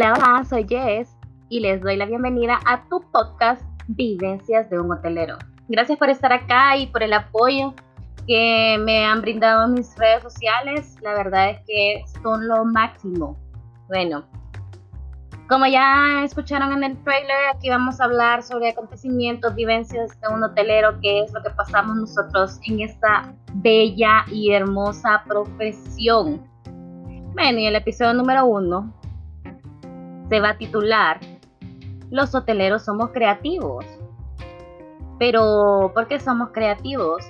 Hola, soy Jess y les doy la bienvenida a tu podcast Vivencias de un Hotelero. Gracias por estar acá y por el apoyo que me han brindado mis redes sociales. La verdad es que son lo máximo. Bueno, como ya escucharon en el trailer, aquí vamos a hablar sobre acontecimientos, vivencias de un hotelero, qué es lo que pasamos nosotros en esta bella y hermosa profesión. Bueno, y el episodio número uno se va a titular Los hoteleros somos creativos. Pero, ¿por qué somos creativos?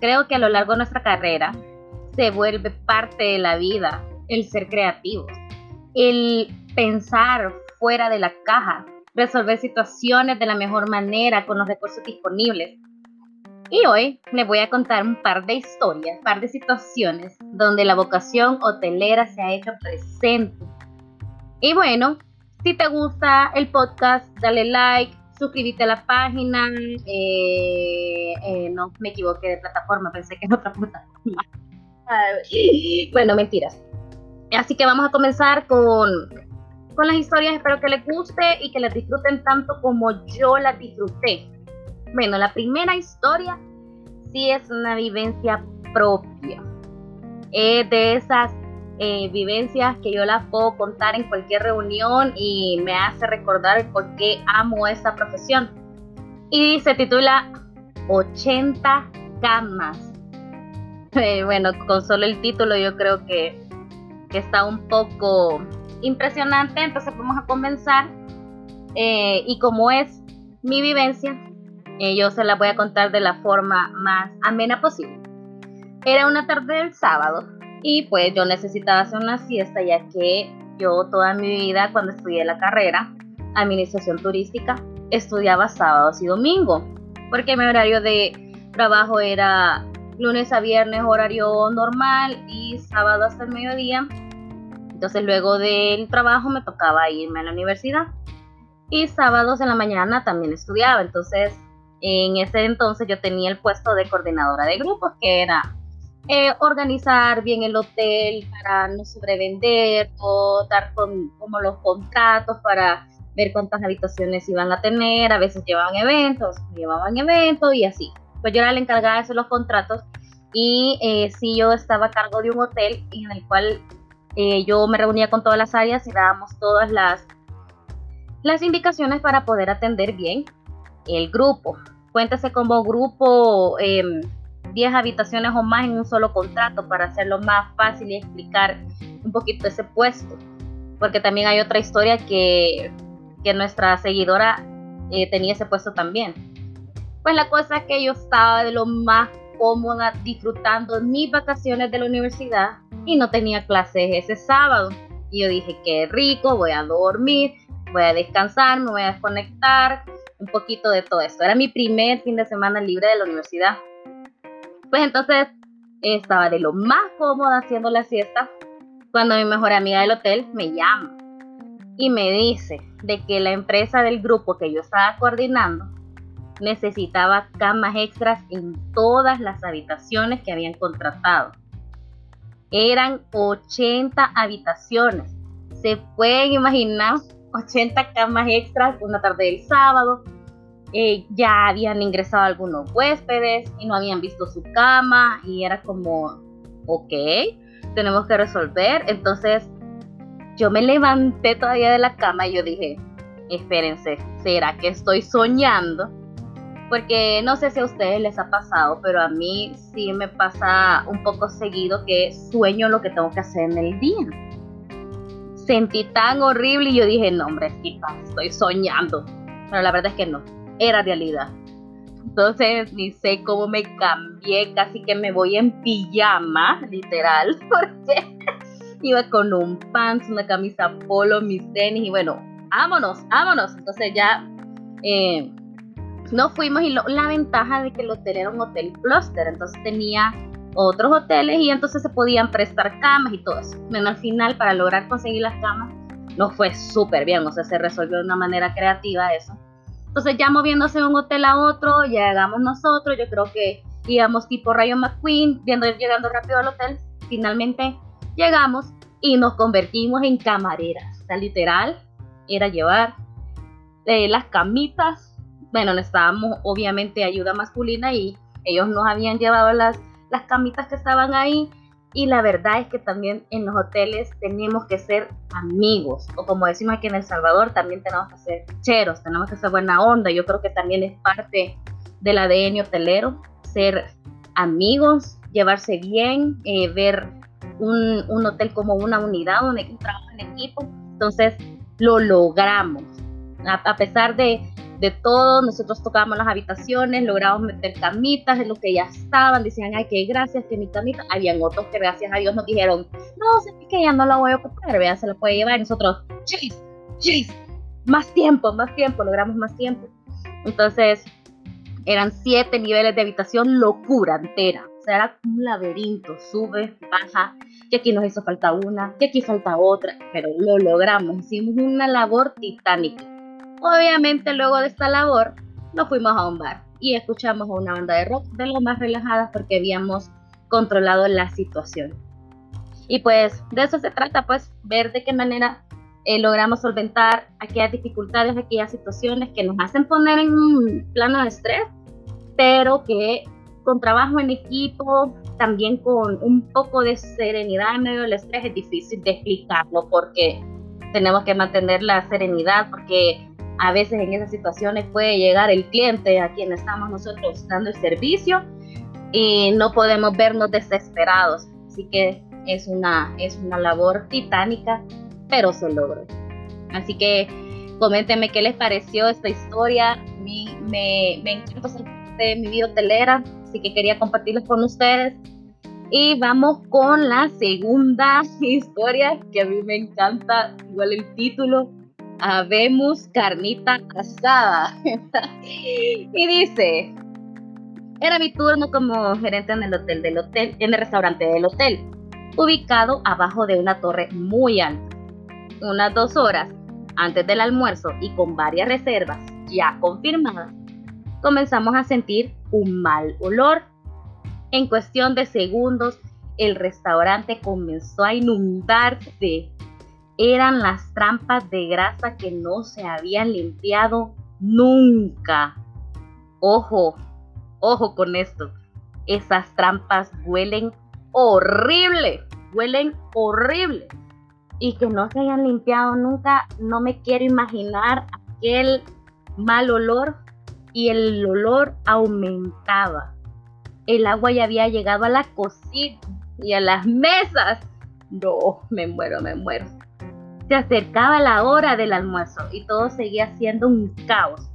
Creo que a lo largo de nuestra carrera se vuelve parte de la vida el ser creativos, el pensar fuera de la caja, resolver situaciones de la mejor manera con los recursos disponibles. Y hoy les voy a contar un par de historias, un par de situaciones donde la vocación hotelera se ha hecho presente. Y bueno, si te gusta el podcast, dale like, suscríbete a la página. Eh, eh, no me equivoqué de plataforma, pensé que en otra plataforma. bueno, mentiras. Así que vamos a comenzar con, con las historias. Espero que les guste y que las disfruten tanto como yo las disfruté. Bueno, la primera historia sí es una vivencia propia. Es de esas eh, vivencias que yo las puedo contar en cualquier reunión y me hace recordar por qué amo esta profesión. Y se titula 80 camas. Eh, bueno, con solo el título yo creo que, está un poco impresionante, entonces vamos a comenzar. Eh, y como es mi vivencia, yo se la voy a contar de la forma más amena posible. Era una tarde del sábado, y pues yo necesitaba hacer una siesta ya que yo toda mi vida cuando estudié la carrera, administración turística, estudiaba sábados y domingos, porque mi horario de trabajo era lunes a viernes horario normal y sábado hasta el mediodía. Entonces luego del trabajo me tocaba irme a la universidad y sábados en la mañana también estudiaba. Entonces en ese entonces yo tenía el puesto de coordinadora de grupos que era eh, organizar bien el hotel para no sobrevender o dar con, como los contratos para ver cuántas habitaciones iban a tener, a veces llevaban eventos, llevaban eventos y así. Pues yo era la encargada de hacer los contratos y eh, sí yo estaba a cargo de un hotel en el cual eh, yo me reunía con todas las áreas y dábamos todas las, las indicaciones para poder atender bien el grupo. Cuéntese como grupo em, 10 habitaciones o más en un solo contrato para hacerlo más fácil y explicar un poquito ese puesto. Porque también hay otra historia que, que nuestra seguidora eh, tenía ese puesto también. Pues la cosa es que yo estaba de lo más cómoda disfrutando mis vacaciones de la universidad y no tenía clases ese sábado. Y yo dije, qué rico, voy a dormir, voy a descansar, me voy a desconectar, un poquito de todo esto. Era mi primer fin de semana libre de la universidad. Pues entonces estaba de lo más cómoda haciendo la siesta cuando mi mejor amiga del hotel me llama y me dice de que la empresa del grupo que yo estaba coordinando necesitaba camas extras en todas las habitaciones que habían contratado. Eran 80 habitaciones. Se pueden imaginar 80 camas extras una tarde del sábado, eh, ya habían ingresado algunos huéspedes y no habían visto su cama y era como, ok, tenemos que resolver. Entonces yo me levanté todavía de la cama y yo dije, espérense, ¿será que estoy soñando? Porque no sé si a ustedes les ha pasado, pero a mí sí me pasa un poco seguido que sueño lo que tengo que hacer en el día. Sentí tan horrible y yo dije, no, hombre, estoy soñando. Pero la verdad es que no era realidad. Entonces ni sé cómo me cambié, casi que me voy en pijama, literal, porque iba con un pants, una camisa polo, mis tenis y bueno, vámonos, vámonos. Entonces ya eh, nos fuimos y la ventaja de que el hotel era un hotel cluster, entonces tenía otros hoteles y entonces se podían prestar camas y todo eso. Bueno, al final para lograr conseguir las camas no fue súper bien, o sea, se resolvió de una manera creativa eso. Entonces ya moviéndose de un hotel a otro, llegamos nosotros, yo creo que íbamos tipo Rayo McQueen, viendo, llegando rápido al hotel, finalmente llegamos y nos convertimos en camareras. O sea, literal, era llevar eh, las camitas. Bueno, necesitábamos obviamente ayuda masculina y ellos nos habían llevado las, las camitas que estaban ahí. Y la verdad es que también en los hoteles tenemos que ser amigos. O como decimos aquí en El Salvador, también tenemos que ser cheros, tenemos que ser buena onda. Yo creo que también es parte del ADN hotelero, ser amigos, llevarse bien, eh, ver un, un, hotel como una unidad, un, un trabajo en equipo. Entonces, lo logramos. A, pesar de, de, todo, nosotros tocábamos las habitaciones, logramos meter camitas de lo que ya estaban, decían, ay, qué gracias, que mi camita. Habían otros que gracias a Dios nos dijeron, no, sé que ya no la voy a ocupar, vea, se la puede llevar. Nosotros, chis, chis, más tiempo, más tiempo, logramos más tiempo. Entonces, eran siete niveles de habitación, locura entera. O sea, era un laberinto, sube, baja, que aquí nos hizo falta una, que aquí falta otra, pero lo logramos, hicimos una labor titánica. Obviamente luego de esta labor nos fuimos a un bar y escuchamos una banda de rock de lo más relajadas porque habíamos controlado la situación. Y pues de eso se trata, pues ver de qué manera eh, logramos solventar aquellas dificultades, aquellas situaciones que nos hacen poner en un plano de estrés, pero que con trabajo en equipo, también con un poco de serenidad en medio del estrés, es difícil de explicarlo porque tenemos que mantener la serenidad, porque a veces en esas situaciones puede llegar el cliente a quien estamos nosotros dando el servicio y no podemos vernos desesperados. Así que es una, es una labor titánica, pero se logró. Así que coméntenme qué les pareció esta historia. Me, me, me encanta ser de mi vida hotelera así que quería compartirlos con ustedes. Y vamos con la segunda historia que a mí me encanta, igual el título, Habemos carnita asada. y dice, era mi turno como gerente en el hotel del hotel, en el restaurante del hotel, ubicado abajo de una torre muy alta. Unas dos horas antes del almuerzo y con varias reservas ya confirmadas, comenzamos a sentir un mal olor. En cuestión de segundos, el restaurante comenzó a inundarse. Eran las trampas de grasa que no se habían limpiado nunca. Ojo, ojo con esto. Esas trampas huelen horrible, huelen horrible. Y que no se hayan limpiado nunca, no me quiero imaginar aquel mal olor y el olor aumentaba. El agua ya había llegado a la cocina y a las mesas. No, me muero, me muero. Se acercaba la hora del almuerzo y todo seguía siendo un caos.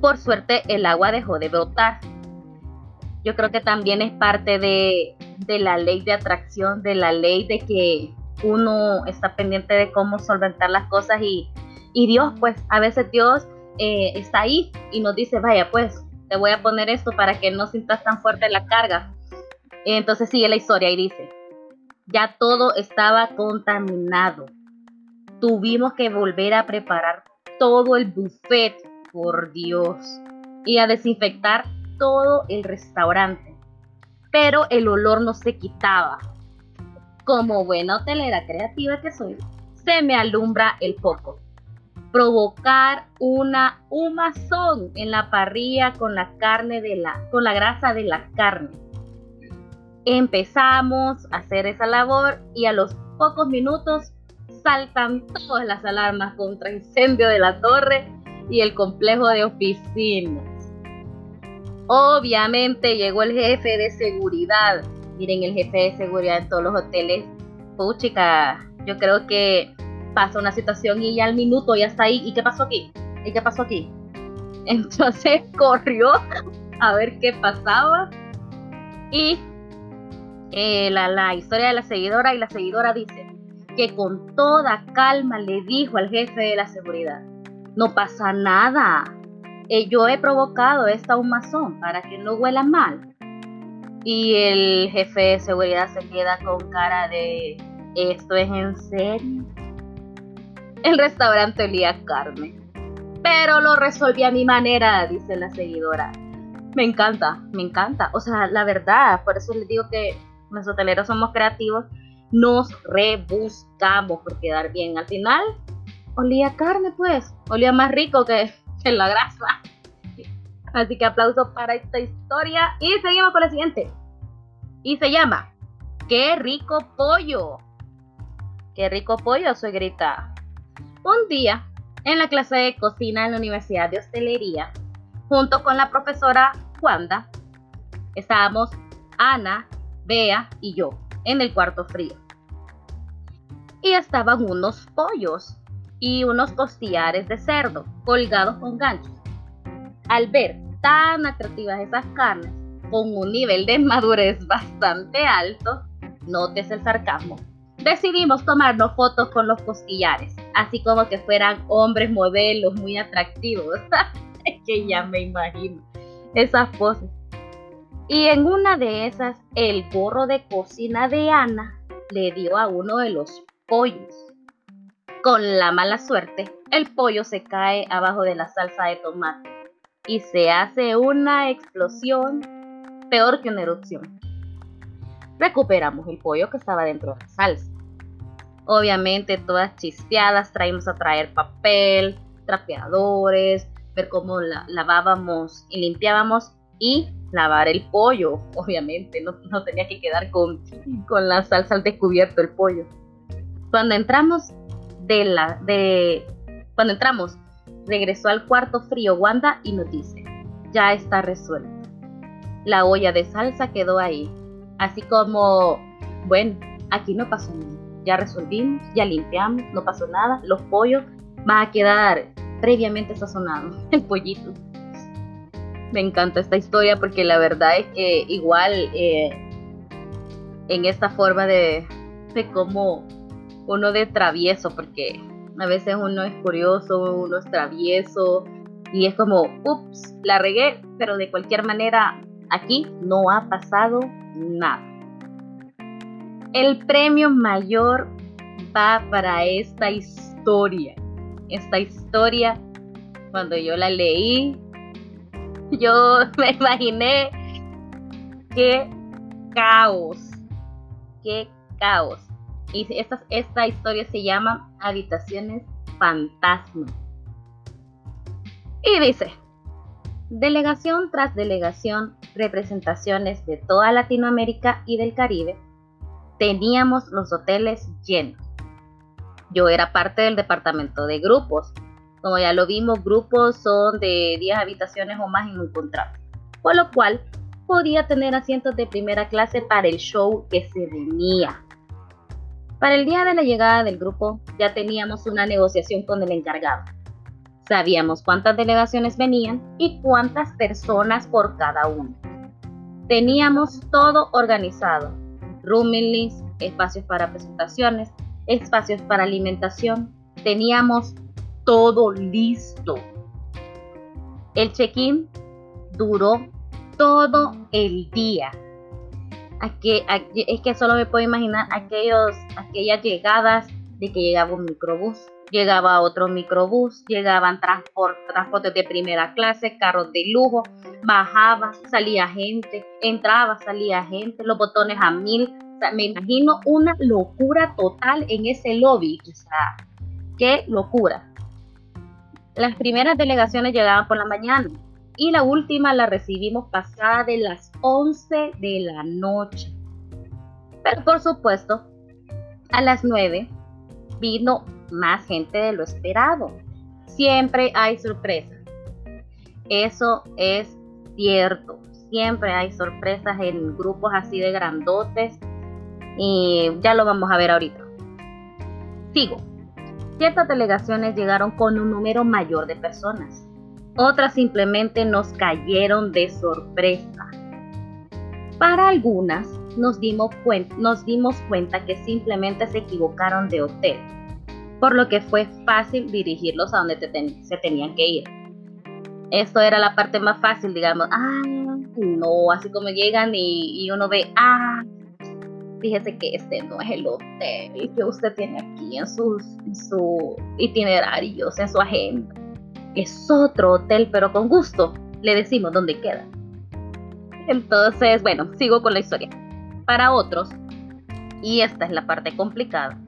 Por suerte el agua dejó de brotar. Yo creo que también es parte de, de la ley de atracción, de la ley de que uno está pendiente de cómo solventar las cosas y, y Dios, pues a veces Dios eh, está ahí y nos dice, vaya, pues te voy a poner esto para que no sientas tan fuerte la carga. Entonces sigue la historia y dice, ya todo estaba contaminado. Tuvimos que volver a preparar todo el buffet, por Dios, y a desinfectar todo el restaurante. Pero el olor no se quitaba. Como buena hotelera creativa que soy, se me alumbra el foco provocar una humazón en la parrilla con la carne de la con la grasa de la carne. Empezamos a hacer esa labor y a los pocos minutos saltan todas las alarmas contra incendio de la torre y el complejo de oficinas. Obviamente llegó el jefe de seguridad. Miren, el jefe de seguridad en todos los hoteles. Puchica, yo creo que pasa una situación y ya al minuto ya está ahí. ¿Y qué pasó aquí? ¿Y qué pasó aquí? Entonces corrió a ver qué pasaba. Y eh, la, la historia de la seguidora y la seguidora dice que con toda calma le dijo al jefe de la seguridad, no pasa nada, eh, yo he provocado esta humazón para que no huela mal. Y el jefe de seguridad se queda con cara de, ¿esto es en serio? El restaurante olía carne. Pero lo resolví a mi manera, dice la seguidora. Me encanta, me encanta. O sea, la verdad, por eso les digo que los hoteleros somos creativos nos rebuscamos por quedar bien. Al final, olía carne, pues, olía más rico que, que la grasa. Así que aplauso para esta historia y seguimos con la siguiente. Y se llama ¡Qué rico pollo! ¡Qué rico pollo, suegrita! Un día, en la clase de cocina en la Universidad de Hostelería, junto con la profesora Wanda, estábamos Ana, Bea y yo en el cuarto frío. Y estaban unos pollos y unos costillares de cerdo colgados con ganchos. Al ver tan atractivas esas carnes, con un nivel de madurez bastante alto, notes el sarcasmo, decidimos tomarnos fotos con los costillares, así como que fueran hombres modelos muy atractivos. que ya me imagino esas poses. Y en una de esas, el gorro de cocina de Ana le dio a uno de los pollos. Con la mala suerte, el pollo se cae abajo de la salsa de tomate y se hace una explosión peor que una erupción. Recuperamos el pollo que estaba dentro de la salsa. Obviamente todas chispeadas, traímos a traer papel, trapeadores, ver cómo lavábamos y limpiábamos y lavar el pollo, obviamente, no, tenía que quedar con, con la salsa al descubierto el pollo. Cuando entramos de la, de, cuando entramos, regresó al cuarto frío Wanda y nos dice, ya está resuelto. La olla de salsa quedó ahí, así como, bueno, aquí no pasó nada, ya resolvimos, ya limpiamos, no pasó nada, los pollos van a quedar previamente sazonados, el pollito. Me encanta esta historia porque la verdad es que igual eh, en esta forma de, de cómo uno de travieso, porque a veces uno es curioso, uno es travieso y es como, ups, la regué, pero de cualquier manera aquí no ha pasado nada. El premio mayor va para esta historia. Esta historia, cuando yo la leí, yo me imaginé qué caos, qué caos. Y esta, esta historia se llama Habitaciones Fantasma. Y dice, delegación tras delegación, representaciones de toda Latinoamérica y del Caribe, teníamos los hoteles llenos. Yo era parte del departamento de grupos como ya lo vimos, grupos son de 10 habitaciones o más en un contrato, por lo cual podía tener asientos de primera clase para el show que se venía. Para el día de la llegada del grupo ya teníamos una negociación con el encargado. Sabíamos cuántas delegaciones venían y cuántas personas por cada uno. Teníamos todo organizado. Rooming list, espacios para presentaciones, espacios para alimentación. Teníamos todo listo. El check-in duró todo el día. Es que solo me puedo imaginar aquellos, aquellas llegadas de que llegaba un microbús, llegaba otro microbús, llegaban transportes de primera clase, carros de lujo, bajaba, salía gente, entraba, salía gente, los botones a mil. me imagino una locura total en ese lobby. O sea, qué locura. Las primeras delegaciones llegaban por la mañana y la última la recibimos pasada de las 11 de la noche. Pero por supuesto, a las 9 vino más gente de lo esperado. Siempre hay sorpresas. Eso es cierto. Siempre hay sorpresas en grupos así de grandotes. Y ya lo vamos a ver ahorita. Sigo. Ciertas delegaciones llegaron con un número mayor de personas. Otras simplemente nos cayeron de sorpresa. Para algunas nos dimos, cuenta, que simplemente se equivocaron de hotel, por lo que fue fácil dirigirlos a donde se tenían que ir. Esto era la parte más fácil, digamos, ah, no, así como llegan y, uno ve, ah, fíjese que este no es el hotel que usted tiene aquí en, sus, su itinerarios, en su agenda. Es otro hotel, pero con gusto le decimos dónde queda. Entonces, bueno, sigo con la historia. Para otros, y esta es la parte complicada,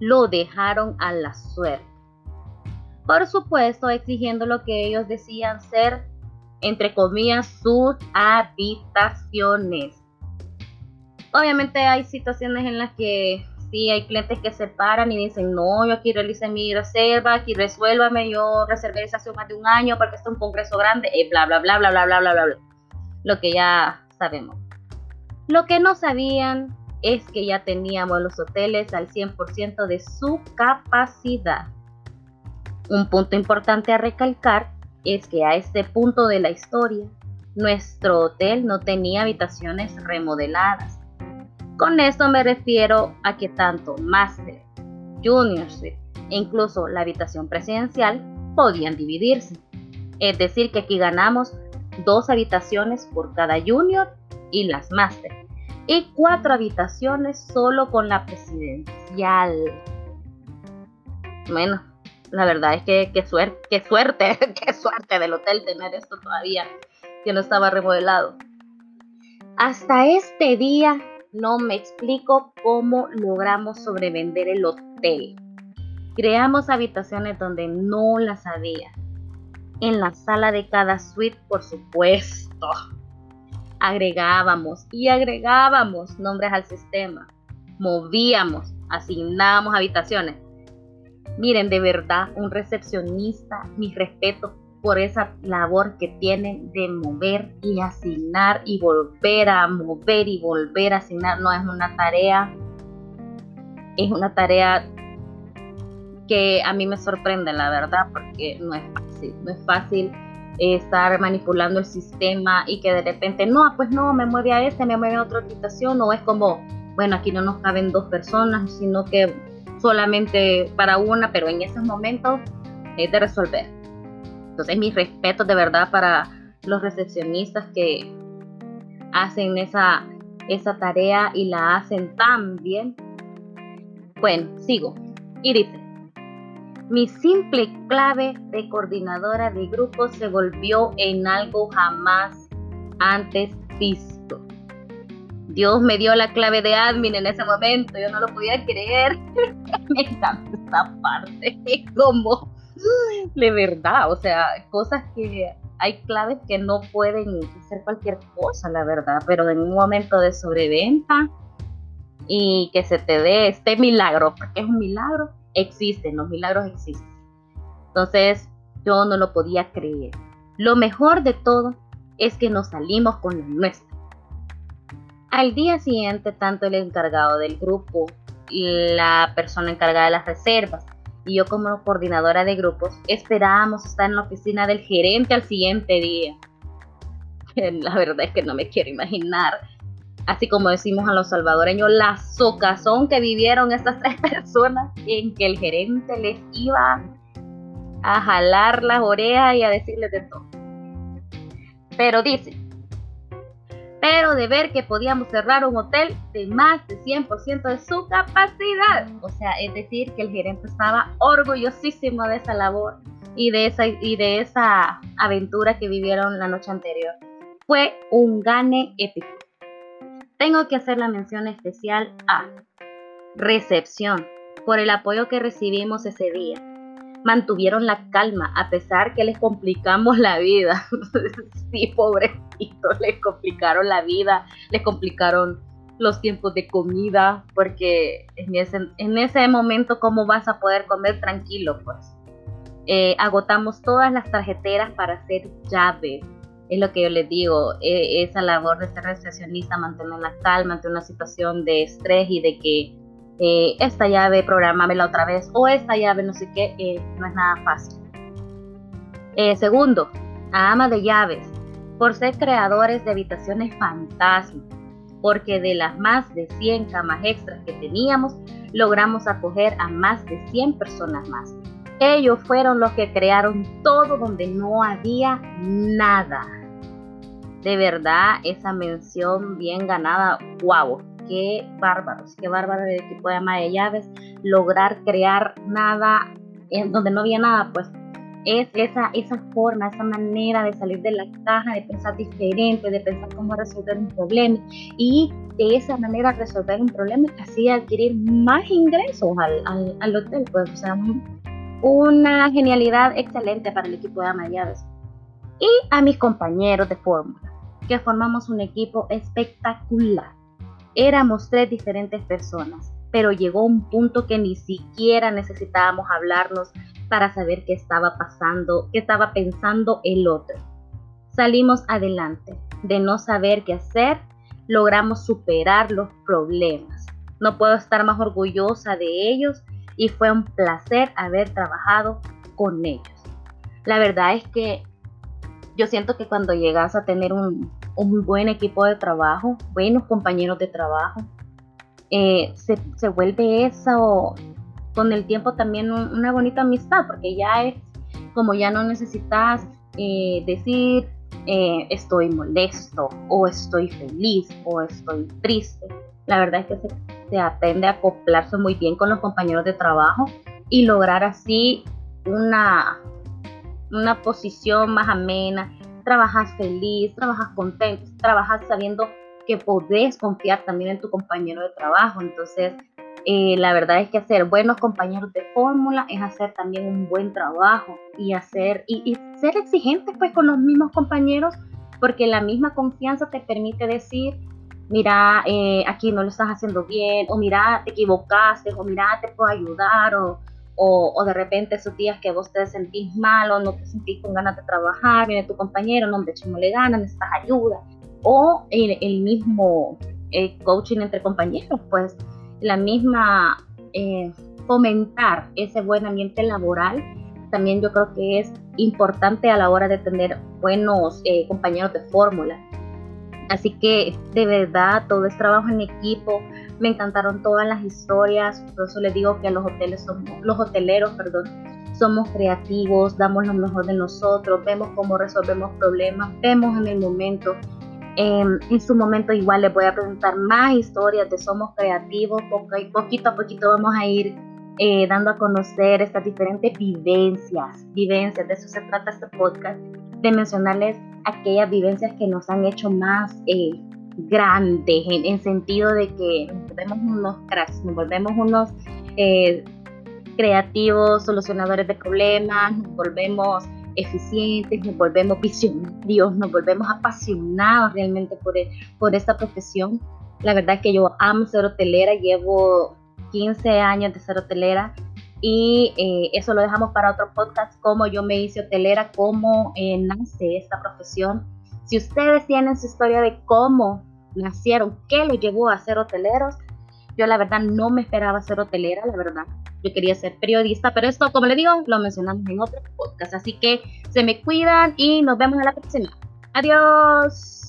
lo dejaron a la suerte. Por supuesto, exigiendo lo que ellos decían ser, entre comillas, sus habitaciones. Obviamente hay situaciones en las que sí hay clientes que se paran y dicen, no, yo aquí realicé mi reserva, aquí resuélvame, yo reservé esa hace más de un año porque esto es un congreso grande, y bla, bla, bla, bla, bla, bla, bla, bla, bla. Lo que ya sabemos. Lo que no sabían es que ya teníamos los hoteles al 100% de su capacidad. Un punto importante a recalcar es que a este punto de la historia, nuestro hotel no tenía habitaciones remodeladas. Con esto me refiero a que tanto Master, Junior e incluso la habitación presidencial podían dividirse. Es decir, que aquí ganamos dos habitaciones por cada Junior y las Master y cuatro habitaciones solo con la presidencial. Bueno, la verdad es que qué suerte, qué suerte, qué suerte del hotel tener esto todavía que no estaba remodelado. Hasta este día no me explico cómo logramos sobrevender el hotel. Creamos habitaciones donde no las había. En la sala de cada suite, por supuesto agregábamos y agregábamos nombres al sistema, movíamos, asignábamos habitaciones. Miren, de verdad, un recepcionista, mi respeto por esa labor que tienen de mover y asignar y volver a mover y volver a asignar. No es una tarea, es una tarea que a mí me sorprende, la verdad, porque no es fácil, no es fácil estar manipulando el sistema y que de repente, no, pues no, me mueve a este, me mueve a otra habitación, o es como, bueno, aquí no nos caben dos personas, sino que solamente para una, pero en esos momentos es de resolver. Entonces, mi respeto de verdad para los recepcionistas que hacen esa, esa tarea y la hacen tan bien. Bueno, sigo. Y dice, mi simple clave de coordinadora de grupo se volvió en algo jamás antes visto. Dios me dio la clave de admin en ese momento, yo no lo podía creer. me encanta esta parte, como de verdad, o sea, cosas que hay claves que no pueden ser cualquier cosa, la verdad, pero en un momento de sobreventa y que se te dé este milagro, porque es un milagro, existen, los milagros existen. Entonces yo no lo podía creer. Lo mejor de todo es que nos salimos con la nuestra. Al día siguiente, tanto el encargado del grupo, la persona encargada de las reservas y yo como coordinadora de grupos esperábamos estar en la oficina del gerente al siguiente día. La verdad es que no me quiero imaginar así como decimos a los salvadoreños, la socazón que vivieron estas tres personas en que el gerente les iba a jalar las orejas y a decirles de todo. Pero dice, pero de ver que podíamos cerrar un hotel de más de 100% de su capacidad. O sea, es decir, que el gerente estaba orgullosísimo de esa labor y de esa, y de esa aventura que vivieron la noche anterior. Fue un gane épico tengo que hacer la mención especial a recepción por el apoyo que recibimos ese día. Mantuvieron la calma a pesar que les complicamos la vida. sí, pobrecitos, les complicaron la vida, les complicaron los tiempos de comida, porque en ese, en ese momento, ¿cómo vas a poder comer tranquilo? Pues eh, agotamos todas las tarjeteras para hacer llaves es lo que yo les digo, e, esa labor de ser recepcionista, mantener la calma ante una situación de estrés y de que eh, esta llave programámela otra vez o esta llave no sé qué, eh, no es nada fácil. Eh, segundo, a ama de llaves, por ser creadores de habitaciones fantasmas, porque de las más de 100 camas extras que teníamos, logramos acoger a más de 100 personas más. Ellos fueron los que crearon todo donde no había nada de verdad esa mención bien ganada, wow, qué bárbaros, qué bárbaro el equipo de ama de llaves, lograr crear nada en donde no había nada, pues es esa, esa forma, esa manera de salir de la caja, de pensar diferente, de pensar cómo resolver un problema y de esa manera resolver un problema así adquirir más ingresos al, al, hotel, pues o sea, una genialidad excelente para el equipo de Amadiadas y a mis compañeros de fórmula, que formamos un equipo espectacular. Éramos tres diferentes personas, pero llegó un punto que ni siquiera necesitábamos hablarnos para saber qué estaba pasando, qué estaba pensando el otro. Salimos adelante. De no saber qué hacer, logramos superar los problemas. No puedo estar más orgullosa de ellos y fue un placer haber trabajado con ellos. La verdad es que yo siento que cuando llegas a tener un, un buen equipo de trabajo, buenos compañeros de trabajo, eh, se, se, vuelve eso con el tiempo también una bonita amistad, porque ya es como ya no necesitas eh, decir eh, estoy molesto o estoy feliz o estoy triste. La verdad es que se, se aprende a acoplarse muy bien con los compañeros de trabajo y lograr así una, una posición más amena, trabajas feliz, trabajas contento, trabajas sabiendo que podés confiar también en tu compañero de trabajo. Entonces, eh, la verdad es que hacer buenos compañeros de fórmula es hacer también un buen trabajo y hacer y, ser exigente pues con los mismos compañeros porque la misma confianza te permite decir mira eh, aquí no lo estás haciendo bien o mira te equivocaste o mira te puedo ayudar o, o, de repente esos días que vos te sentís mal o no te sentís con ganas de trabajar viene tu compañero no hombre le ganas necesitas ayuda o el, el mismo eh, coaching entre compañeros pues la misma eh, fomentar ese buen ambiente laboral, también yo creo que es importante a la hora de tener buenos eh, compañeros de fórmula. Así que de verdad todo es trabajo en equipo. Me encantaron todas las historias. Por eso les digo que los hoteles somos, los hoteleros, perdón, somos creativos, damos lo mejor de nosotros, vemos cómo resolvemos problemas, vemos en el momento Em, en su momento igual les voy a presentar más historias de Somos Creativos, porque poquito a poquito vamos a ir eh, dando a conocer estas diferentes vivencias, vivencias, de eso se trata este podcast, de mencionarles aquellas vivencias que nos han hecho más eh, grandes, en, en, sentido de que nos volvemos unos cracks, nos volvemos unos eh, creativos, solucionadores de problemas, nos volvemos eficientes, nos volvemos visionarios, nos volvemos apasionados realmente por, e, por esta profesión. La verdad es que yo amo ser hotelera, llevo 15 años de ser hotelera y eh, eso lo dejamos para otro podcast, cómo yo me hice hotelera, cómo eh, nace esta profesión. Si ustedes tienen su historia de cómo nacieron, qué los llevó a ser hoteleros, yo la verdad no me esperaba ser hotelera, la verdad. Yo quería ser periodista, pero esto, como le digo, lo mencionamos en otro podcast. Así que se me cuidan y nos vemos en la próxima. Adiós.